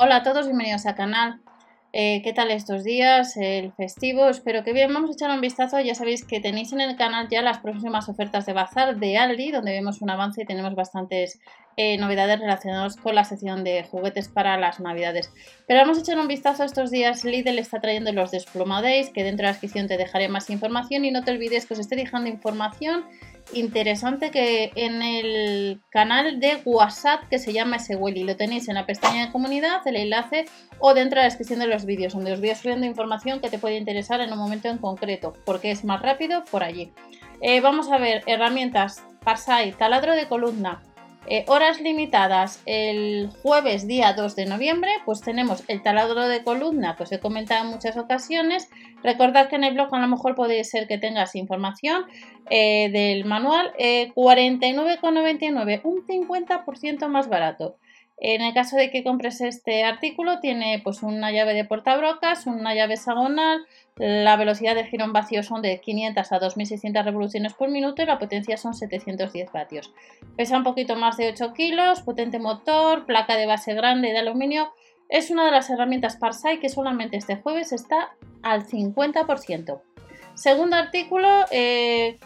Hola a todos, bienvenidos al canal. Eh, ¿Qué tal estos días? El festivo, espero que bien. Vamos a echar un vistazo. Ya sabéis que tenéis en el canal ya las próximas ofertas de Bazar de Aldi, donde vemos un avance y tenemos bastantes eh, novedades relacionadas con la sección de juguetes para las navidades. Pero vamos a echar un vistazo estos días. Lidl está trayendo los Days, que dentro de la descripción te dejaré más información y no te olvides que os esté dejando información interesante que en el canal de WhatsApp que se llama y Lo tenéis en la pestaña de comunidad, el enlace o dentro de la descripción de los vídeos, donde os voy subiendo información que te puede interesar en un momento en concreto, porque es más rápido por allí. Eh, vamos a ver herramientas Parsai, taladro de columna, eh, horas limitadas el jueves día 2 de noviembre, pues tenemos el taladro de columna que os he comentado en muchas ocasiones. Recordad que en el blog a lo mejor puede ser que tengas información eh, del manual. 49,99, eh, un 50% más barato. En el caso de que compres este artículo, tiene pues una llave de portabrocas, una llave hexagonal, la velocidad de giro en vacío son de 500 a 2600 revoluciones por minuto y la potencia son 710 vatios. Pesa un poquito más de 8 kilos, potente motor, placa de base grande de aluminio. Es una de las herramientas Parsai que solamente este jueves está al 50%. Segundo artículo, eh,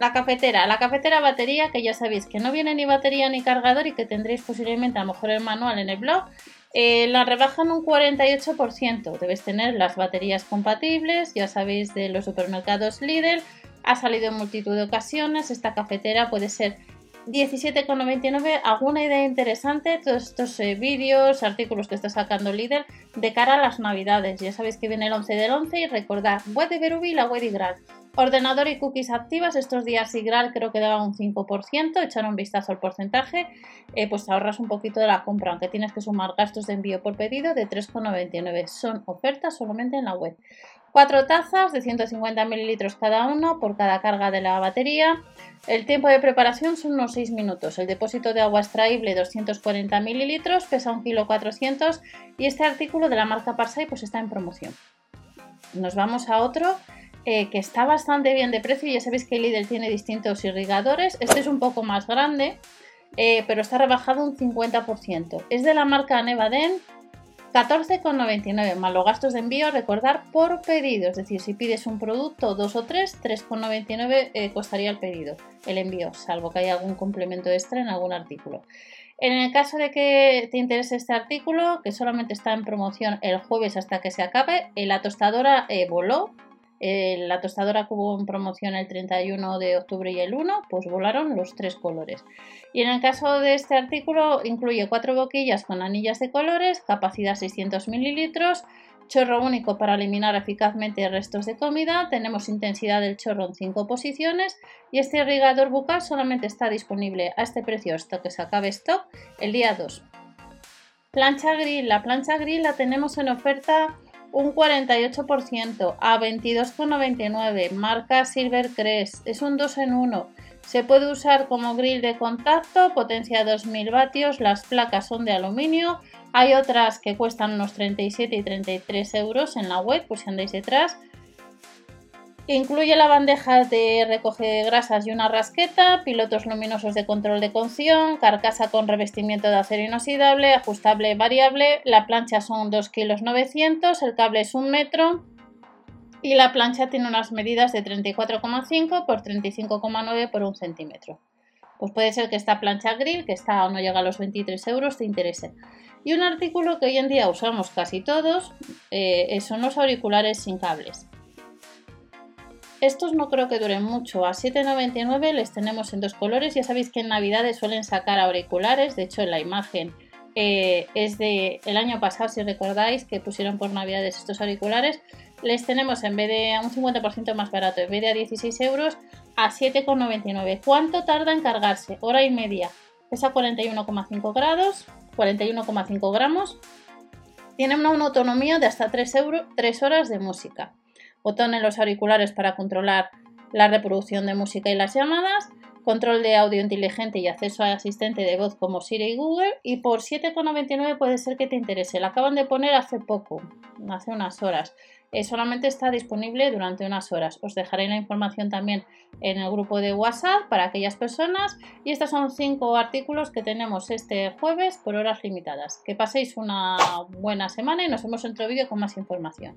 la cafetera, la cafetera batería, que ya sabéis que no viene ni batería ni cargador y que tendréis posiblemente a lo mejor el manual en el blog. Eh, la rebajan un 48%. Debes tener las baterías compatibles, ya sabéis de los supermercados Lidl. Ha salido en multitud de ocasiones. Esta cafetera puede ser 17,99. ¿Alguna idea interesante? Todos estos eh, vídeos, artículos que está sacando Lidl de cara a las navidades. Ya sabéis que viene el 11 del 11 y recordad, web de Berubi y la web de Igral. Ordenador y cookies activas, estos días Sigral creo que daba un 5%, echar un vistazo al porcentaje, eh, pues ahorras un poquito de la compra, aunque tienes que sumar gastos de envío por pedido de 3,99. Son ofertas solamente en la web. Cuatro tazas de 150 mililitros cada uno por cada carga de la batería. El tiempo de preparación son unos 6 minutos. El depósito de agua extraíble 240 mililitros pesa 1,400 kg y este artículo de la marca Parsai pues está en promoción. Nos vamos a otro eh, que está bastante bien de precio. Ya sabéis que Lidl tiene distintos irrigadores. Este es un poco más grande, eh, pero está rebajado un 50%. Es de la marca Nevaden, 14,99 más los gastos de envío, recordar por pedido, es decir, si pides un producto, dos o tres, 3,99 eh, costaría el pedido, el envío, salvo que haya algún complemento extra en algún artículo. En el caso de que te interese este artículo, que solamente está en promoción el jueves hasta que se acabe, la tostadora voló eh, la tostadora que hubo en promoción el 31 de octubre y el 1, pues volaron los tres colores. Y en el caso de este artículo incluye cuatro boquillas con anillas de colores, capacidad 600 mililitros, chorro único para eliminar eficazmente restos de comida, tenemos intensidad del chorro en 5 posiciones y este irrigador bucal solamente está disponible a este precio hasta que se acabe stock el día 2. Plancha grill, la plancha grill la tenemos en oferta un 48% a 22,99, marca Silvercrest, es un 2 en 1. Se puede usar como grill de contacto, potencia 2000 vatios, las placas son de aluminio. Hay otras que cuestan unos 37 y 33 euros en la web, pues si andáis detrás. Incluye la bandeja de recoge de grasas y una rasqueta, pilotos luminosos de control de cocción, carcasa con revestimiento de acero inoxidable, ajustable variable, la plancha son 2,9 kg, el cable es un metro y la plancha tiene unas medidas de 34,5 por 35,9 por 1 centímetro. Pues puede ser que esta plancha grill, que está o no llega a los 23 euros, te interese. Y un artículo que hoy en día usamos casi todos eh, son los auriculares sin cables. Estos no creo que duren mucho. A 7,99 les tenemos en dos colores. Ya sabéis que en Navidades suelen sacar auriculares. De hecho, en la imagen eh, es de el año pasado, si recordáis, que pusieron por Navidades estos auriculares. Les tenemos en vez de un 50% más barato, en vez de a 16 euros, a 7,99. ¿Cuánto tarda en cargarse? Hora y media. Pesa 41,5 grados, 41,5 gramos. Tiene una, autonomía de hasta 3, 3 horas de música botón en los auriculares para controlar la reproducción de música y las llamadas, control de audio inteligente y acceso a asistente de voz como Siri y Google y por 7,99 puede ser que te interese. La acaban de poner hace poco, hace unas horas. Eh, solamente está disponible durante unas horas. Os dejaré la información también en el grupo de WhatsApp para aquellas personas y estos son cinco artículos que tenemos este jueves por horas limitadas. Que paséis una buena semana y nos vemos en otro vídeo con más información.